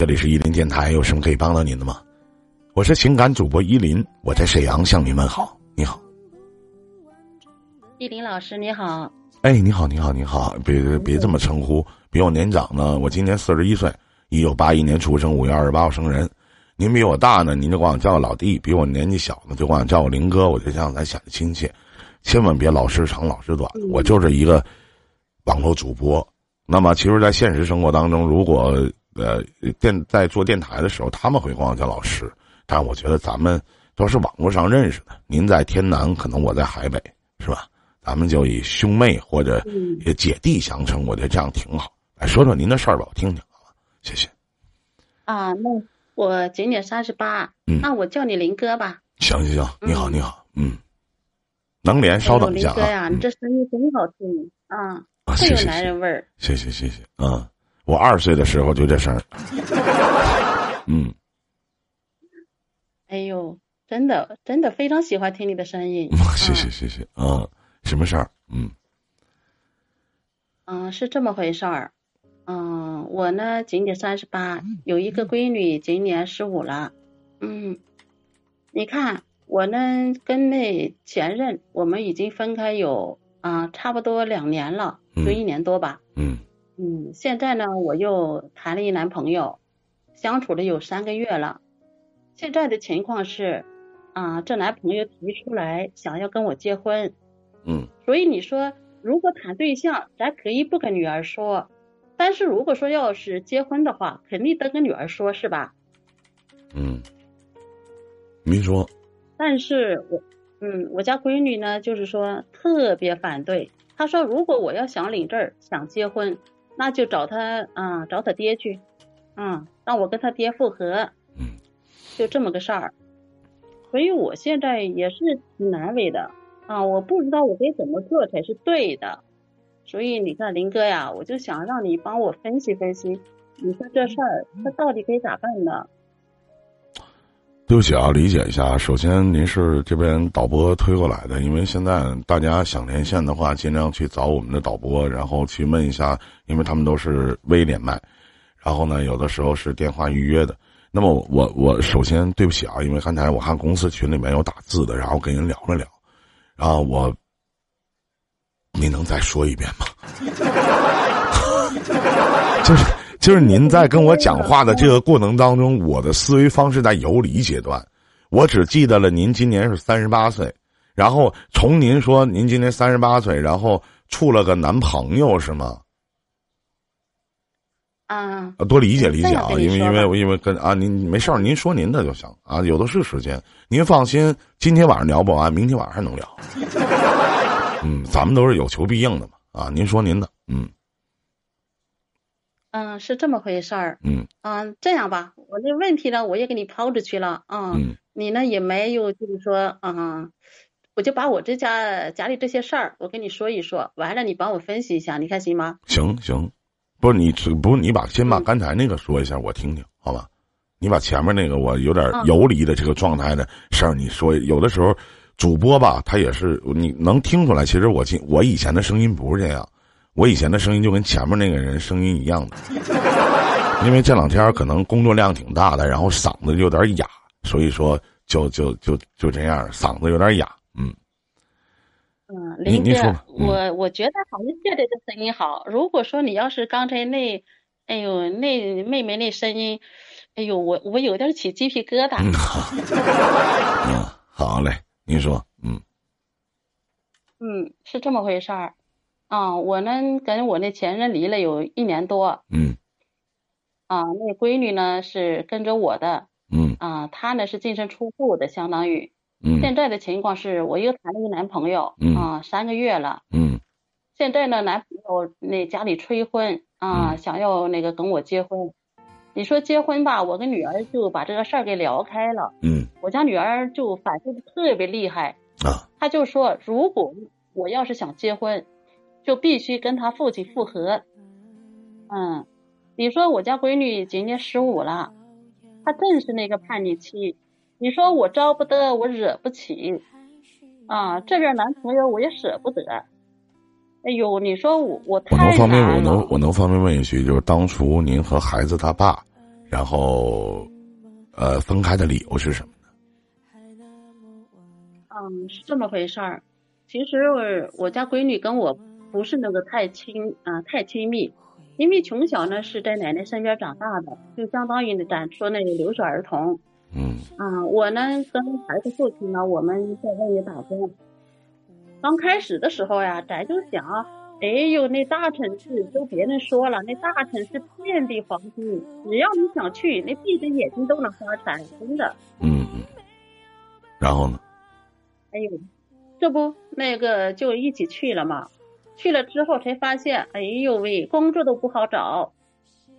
这里是依林电台，有什么可以帮到您的吗？我是情感主播依林，我在沈阳向您问好。你好，伊林老师，你好。哎，你好，你好，你好，别别这么称呼，比我年长呢。我今年四十一岁，一九八一年出生，五月二十八号生人。您比我大呢，您就管我叫老弟；比我年纪小呢，就管我叫我林哥。我就像咱显得亲切，千万别老师长老师短。我就是一个网络主播。那么，其实，在现实生活当中，如果呃电在做电台的时候，他们会管我叫老师。但我觉得咱们都是网络上认识的。您在天南，可能我在海北，是吧？咱们就以兄妹或者姐弟相称，我觉得这样挺好。来说说您的事儿吧，我听听好吧，谢谢。啊，那我今年三十八，那我叫你林哥吧。行行行，你好你好，嗯，能连，稍等一下啊。林哥呀，你这声音真好听啊，特有男人味儿。谢谢谢谢，嗯，我二十岁的时候就这声儿。嗯。哎呦，真的真的非常喜欢听你的声音。谢 谢谢谢，嗯。什么事儿？嗯，嗯，是这么回事儿。嗯，我呢今年三十八，有一个闺女今年十五了。嗯，你看我呢跟那前任，我们已经分开有啊差不多两年了，就一年多吧。嗯嗯，现在呢我又谈了一男朋友，相处了有三个月了。现在的情况是啊，这男朋友提出来想要跟我结婚。嗯，所以你说，如果谈对象，咱可以不跟女儿说，但是如果说要是结婚的话，肯定得跟女儿说，是吧？嗯，没说。但是我，嗯，我家闺女呢，就是说特别反对。她说，如果我要想领证想结婚，那就找他，啊，找他爹去，嗯，让我跟他爹复合。嗯，就这么个事儿。所以我现在也是挺难为的。啊，我不知道我该怎么做才是对的，所以你看林哥呀，我就想让你帮我分析分析，你说这事儿他到底该咋办呢？对不起啊，理解一下。首先，您是这边导播推过来的，因为现在大家想连线的话，尽量去找我们的导播，然后去问一下，因为他们都是微连麦，然后呢，有的时候是电话预约的。那么我我首先对不起啊，因为刚才我看公司群里面有打字的，然后跟人聊了聊。啊，我，你能再说一遍吗？就是就是您在跟我讲话的这个过程当中，我的思维方式在游离阶段，我只记得了您今年是三十八岁，然后从您说您今年三十八岁，然后处了个男朋友是吗？啊，多理解理解啊，因为因为因为跟啊，您没事儿，您说您的就行啊，有的是时间，您放心，今天晚上聊不完，明天晚上还能聊。嗯，咱们都是有求必应的嘛啊，您说您的，嗯，嗯，是这么回事儿，嗯，嗯，这样吧，我这问题呢，我也给你抛出去了啊，你呢也没有就是说啊，我就把我这家家里这些事儿，我跟你说一说，完了你帮我分析一下，你看行吗？行行。不是你，不是你把先把刚才那个说一下，我听听，好吧？你把前面那个我有点游离的这个状态的事儿，你说。有的时候，主播吧，他也是你能听出来。其实我今我以前的声音不是这样，我以前的声音就跟前面那个人声音一样的。因为这两天可能工作量挺大的，然后嗓子有点哑，所以说就就就就这样，嗓子有点哑，嗯。嗯，林哥，我我觉得好像现在的声音好。如果说你要是刚才那，哎呦，那妹妹那声音，哎呦，我我有点起鸡皮疙瘩。嗯，好嘞，您说，嗯，嗯，是这么回事儿。啊，我呢跟我那前任离了有一年多。嗯。啊，那闺女呢是跟着我的。嗯。啊，她呢是净身出户的，相当于。嗯，现在的情况是我又谈了一个男朋友，嗯啊，三个月了。嗯，现在呢，男朋友那家里催婚啊，想要那个跟我结婚。你说结婚吧，我跟女儿就把这个事儿给聊开了。嗯，我家女儿就反对的特别厉害啊，她就说，如果我要是想结婚，就必须跟他父亲复合。嗯，你说我家闺女今年十五了，她正是那个叛逆期。你说我招不得，我惹不起，啊，这边男朋友我也舍不得。哎呦，你说我我太我能方便我能我能方便问一句，就是当初您和孩子他爸然后，呃，分开的理由是什么呢？嗯，是这么回事儿。其实我家闺女跟我不是那个太亲啊，太亲密。因为从小呢是在奶奶身边长大的，就相当于咱说那个留守儿童。嗯。啊，我呢跟孩子父亲呢，我们在外面打工。刚开始的时候呀，咱就想。哎呦，那大城市都别人说了，那大城市遍地黄金，只要你想去，那闭着眼睛都能发财，真的。嗯嗯。然后呢？哎呦，这不那个就一起去了嘛？去了之后才发现，哎呦喂，工作都不好找。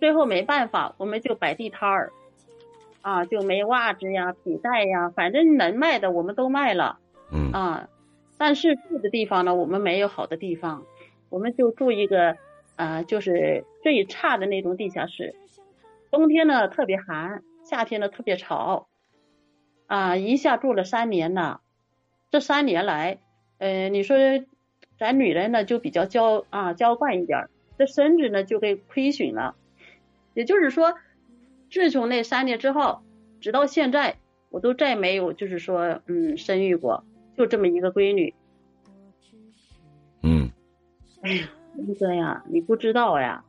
最后没办法，我们就摆地摊儿，啊，就没袜子呀、皮带呀，反正能卖的我们都卖了。嗯。啊，但是住的地方呢，我们没有好的地方。我们就住一个，呃，就是最差的那种地下室，冬天呢特别寒，夏天呢特别潮，啊，一下住了三年呢。这三年来，呃，你说咱女人呢就比较娇啊娇惯一点，这身子呢就给亏损了。也就是说，自从那三年之后，直到现在，我都再没有就是说嗯生育过，就这么一个闺女。嗯。哎呀，那个呀，你不知道呀，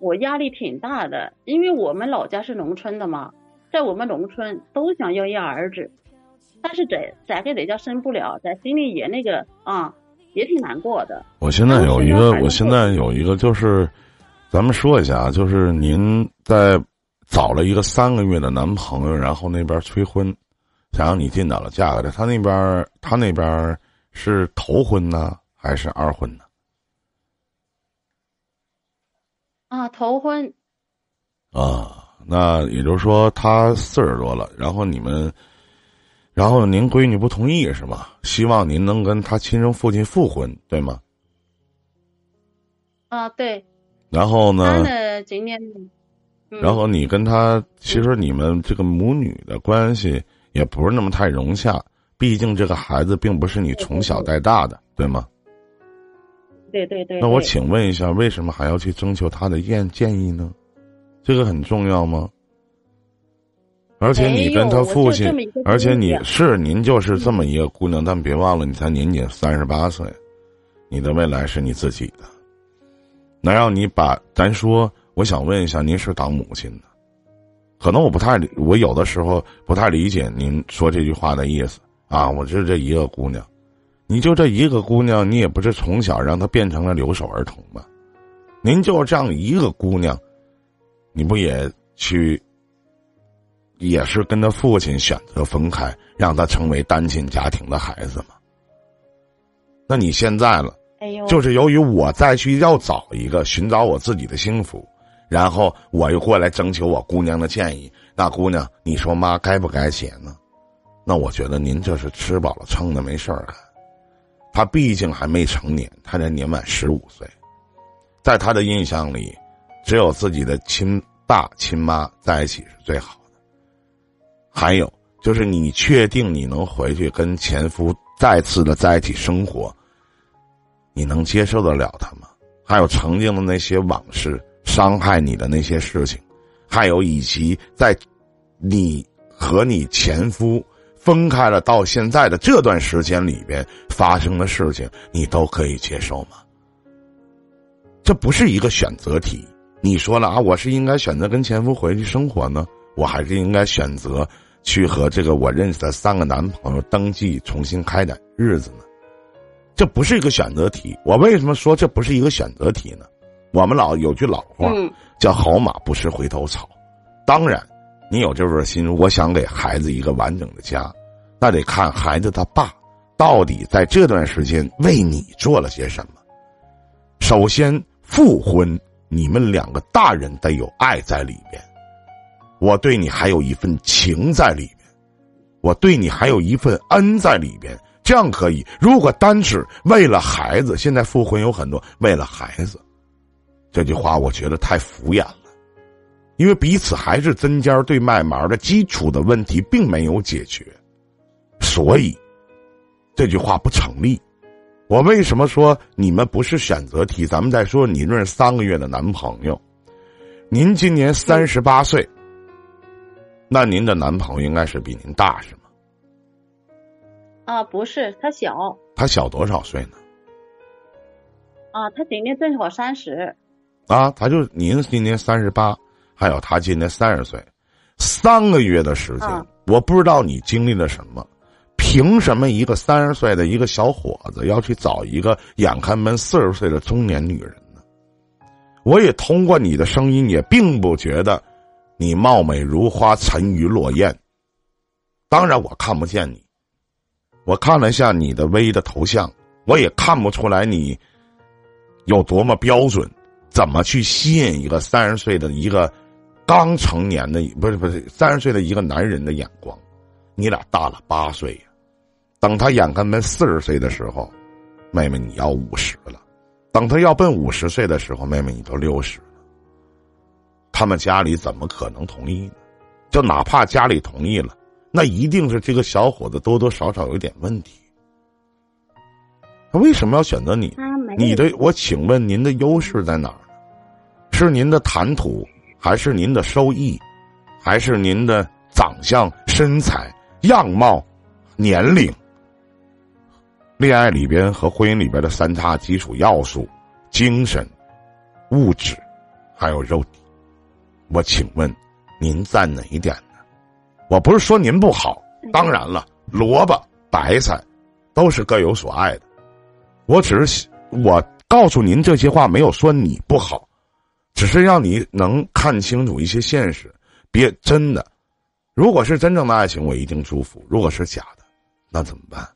我压力挺大的，因为我们老家是农村的嘛，在我们农村都想要一儿子，但是在在给在家生不了，在心里也那个啊，也挺难过的。我现在有一个，我现在有一个，就是咱们说一下啊，就是您在找了一个三个月的男朋友，然后那边催婚，想让你尽早的嫁给他，他那边他那边是头婚呢，还是二婚呢？啊，头婚啊，那也就是说他四十多了，然后你们，然后您闺女不同意是吗？希望您能跟她亲生父亲复婚，对吗？啊，对。然后呢？今年。然后你跟他，其实你们这个母女的关系也不是那么太融洽，毕竟这个孩子并不是你从小带大的，对吗？对对对，那我请问一下，为什么还要去征求他的建建议呢？这个很重要吗？而且你跟他父亲，而且你是您就是这么一个姑娘，但别忘了你才年仅三十八岁，你的未来是你自己的。那让你把咱说，我想问一下，您是当母亲的，可能我不太，我有的时候不太理解您说这句话的意思啊。我就这一个姑娘。你就这一个姑娘，你也不是从小让她变成了留守儿童吧？您就这样一个姑娘，你不也去，也是跟他父亲选择分开，让他成为单亲家庭的孩子嘛？那你现在了，就是由于我再去要找一个，寻找我自己的幸福，然后我又过来征求我姑娘的建议。那姑娘，你说妈该不该写呢？那我觉得您这是吃饱了撑的，没事儿干。他毕竟还没成年，他才年满十五岁，在他的印象里，只有自己的亲爸亲妈在一起是最好的。还有就是，你确定你能回去跟前夫再次的在一起生活？你能接受得了他吗？还有曾经的那些往事，伤害你的那些事情，还有以及在你和你前夫。分开了到现在的这段时间里边发生的事情，你都可以接受吗？这不是一个选择题。你说了啊，我是应该选择跟前夫回去生活呢，我还是应该选择去和这个我认识的三个男朋友登记重新开展日子呢？这不是一个选择题。我为什么说这不是一个选择题呢？我们老有句老话叫“好马不吃回头草”，当然。你有这份心，我想给孩子一个完整的家，那得看孩子他爸到底在这段时间为你做了些什么。首先，复婚，你们两个大人得有爱在里边，我对你还有一份情在里边，我对你还有一份恩在里边，这样可以。如果单是为了孩子，现在复婚有很多为了孩子，这句话我觉得太敷衍了。因为彼此还是针尖对麦芒的基础的问题并没有解决，所以这句话不成立。我为什么说你们不是选择题？咱们再说，你认识三个月的男朋友，您今年三十八岁，那您的男朋友应该是比您大是吗？啊，不是，他小。他小多少岁呢？啊，他今年正好三十。啊，他就您今年三十八，还有他今年三十岁，三个月的时间，我不知道你经历了什么，凭什么一个三十岁的一个小伙子要去找一个眼看奔四十岁的中年女人呢？我也通过你的声音，也并不觉得你貌美如花，沉鱼落雁。当然，我看不见你，我看了一下你的微的头像，我也看不出来你有多么标准。怎么去吸引一个三十岁的一个刚成年的不是不是三十岁的一个男人的眼光？你俩大了八岁呀，等他眼看奔四十岁的时候，妹妹你要五十了；等他要奔五十岁的时候，妹妹你都六十。他们家里怎么可能同意呢？就哪怕家里同意了，那一定是这个小伙子多多少少有点问题。他为什么要选择你？你的，我请问您的优势在哪儿？是您的谈吐，还是您的收益，还是您的长相、身材、样貌、年龄？恋爱里边和婚姻里边的三大基础要素：精神、物质，还有肉体。我请问，您赞哪一点呢？我不是说您不好，当然了，萝卜白菜都是各有所爱的。我只是。我告诉您这些话，没有说你不好，只是让你能看清楚一些现实。别真的，如果是真正的爱情，我一定祝福；如果是假的，那怎么办？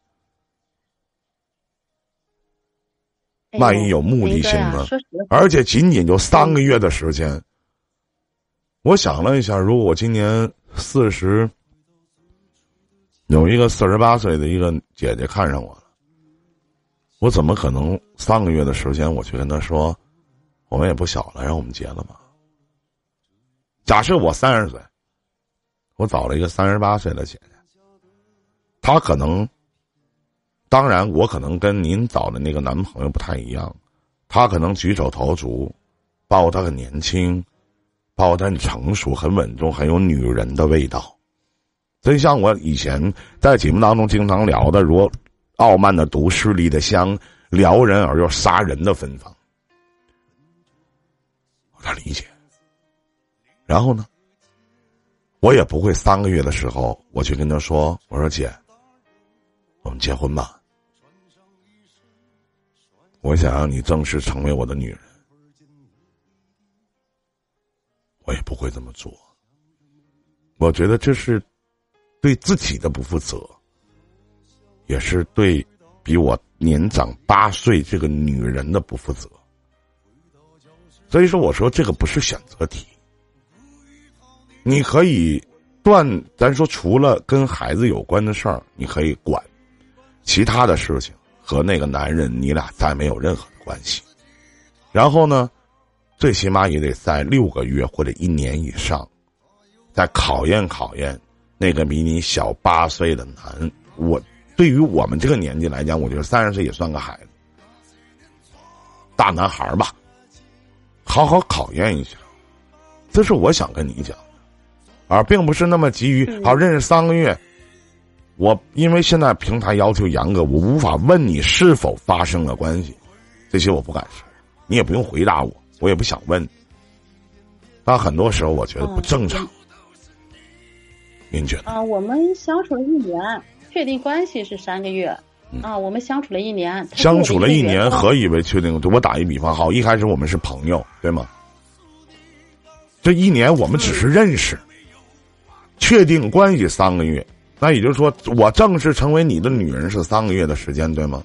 万一有目的性呢？而且仅仅就三个月的时间。我想了一下，如果我今年四十，有一个四十八岁的一个姐姐看上我了。我怎么可能三个月的时间我去跟他说，我们也不小了，让我们结了吧？假设我三十岁，我找了一个三十八岁的姐姐，她可能，当然我可能跟您找的那个男朋友不太一样，他可能举手投足，包括他很年轻，包括他很成熟、很稳重、很有女人的味道，真像我以前在节目当中经常聊的，如。傲慢的毒，势力的香，撩人而又杀人的芬芳，我他理解。然后呢，我也不会三个月的时候，我去跟他说：“我说姐，我们结婚吧。我想让你正式成为我的女人。”我也不会这么做。我觉得这是对自己的不负责。也是对比我年长八岁这个女人的不负责，所以说我说这个不是选择题。你可以断，咱说除了跟孩子有关的事儿，你可以管，其他的事情和那个男人你俩再没有任何的关系。然后呢，最起码也得在六个月或者一年以上，再考验考验那个比你小八岁的男。我。对于我们这个年纪来讲，我觉得三十岁也算个孩子，大男孩吧，好好考验一下，这是我想跟你讲，而并不是那么急于好认识三个月。我因为现在平台要求严格，我无法问你是否发生了关系，这些我不敢说，你也不用回答我，我也不想问。但很多时候我觉得不正常，您觉得？啊，我们相处了一年。确定关系是三个月，啊，我们相处了一年。相处了一年，何以为确定？我打一比方，好，一开始我们是朋友，对吗？这一年我们只是认识，确定关系三个月，那也就是说，我正式成为你的女人是三个月的时间，对吗？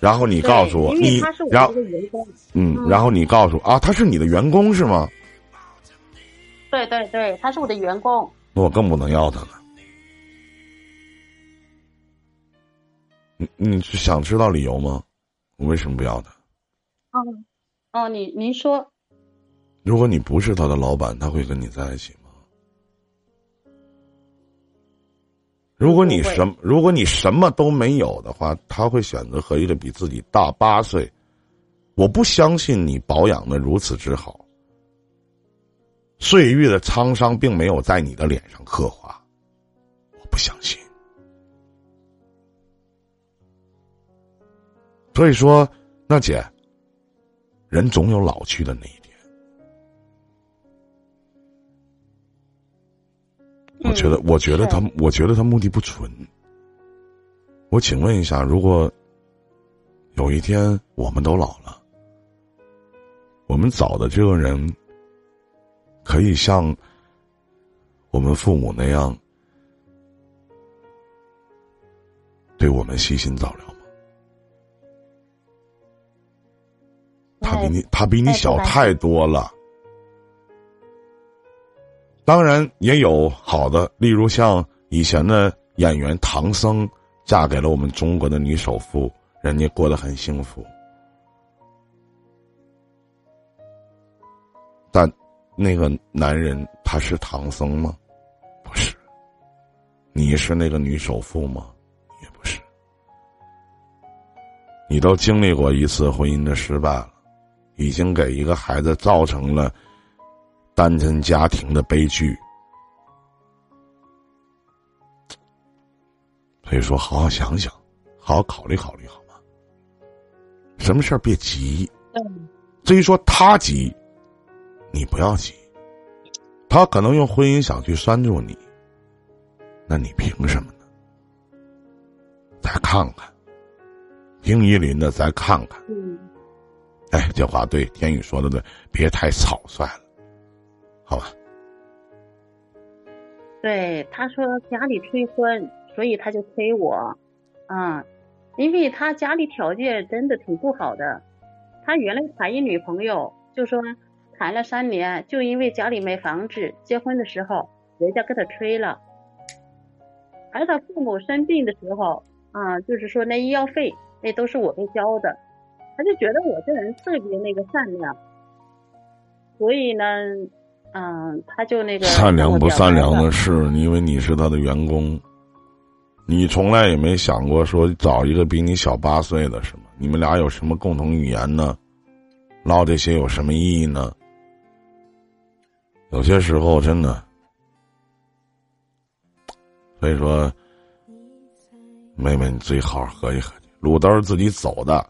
然后你告诉我，你然后嗯，然后你告诉啊，他是你的员工是吗？对对对，他是我的员工。那我更不能要他了。你你是想知道理由吗？我为什么不要他？哦，哦，你您说，如果你不是他的老板，他会跟你在一起吗？如果你什如果你什么都没有的话，他会选择和一个比自己大八岁。我不相信你保养的如此之好。岁月的沧桑并没有在你的脸上刻画，我不相信。所以说，那姐，人总有老去的那一我觉得，我觉得他，我觉得他目的不纯。我请问一下，如果有一天我们都老了，我们找的这个人可以像我们父母那样对我们悉心照料吗？他比你，他比你小太多了。当然也有好的，例如像以前的演员唐僧，嫁给了我们中国的女首富，人家过得很幸福。但那个男人他是唐僧吗？不是。你是那个女首富吗？也不是。你都经历过一次婚姻的失败了，已经给一个孩子造成了。单亲家庭的悲剧，所以说，好好想想，好好考虑考虑，好吗？什么事儿别急。至于说他急，你不要急。他可能用婚姻想去拴住你，那你凭什么呢？再看看，听依林的，再看看。嗯。哎，这话对，天宇说的对，别太草率了。好吧，对他说家里催婚，所以他就催我，啊，因为他家里条件真的挺不好的，他原来谈一女朋友，就说谈了三年，就因为家里没房子，结婚的时候人家给他催了，而他父母生病的时候，啊，就是说那医药费那都是我给交的，他就觉得我这人特别那个善良，所以呢。嗯，他就那个善良不善良的事，因为你是他的员工，你从来也没想过说找一个比你小八岁的，是吗？你们俩有什么共同语言呢？唠这些有什么意义呢？有些时候真的，所以说，妹妹你最好合计合计，路都是自己走的。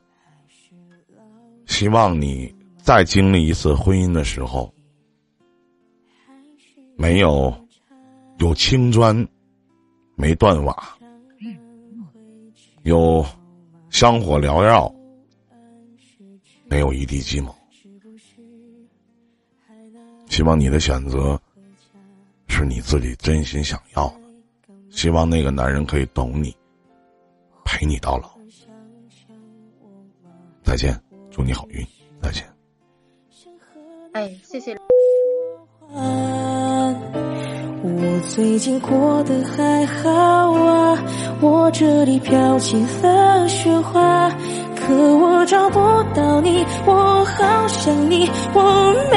希望你再经历一次婚姻的时候。没有，有青砖，没断瓦；有香火缭绕，没有一地鸡毛。希望你的选择是你自己真心想要的。希望那个男人可以懂你，陪你到老。再见，祝你好运，再见。哎，谢谢。我最近过得还好啊，我这里飘起了雪花，可我找不到你，我好想你，我没。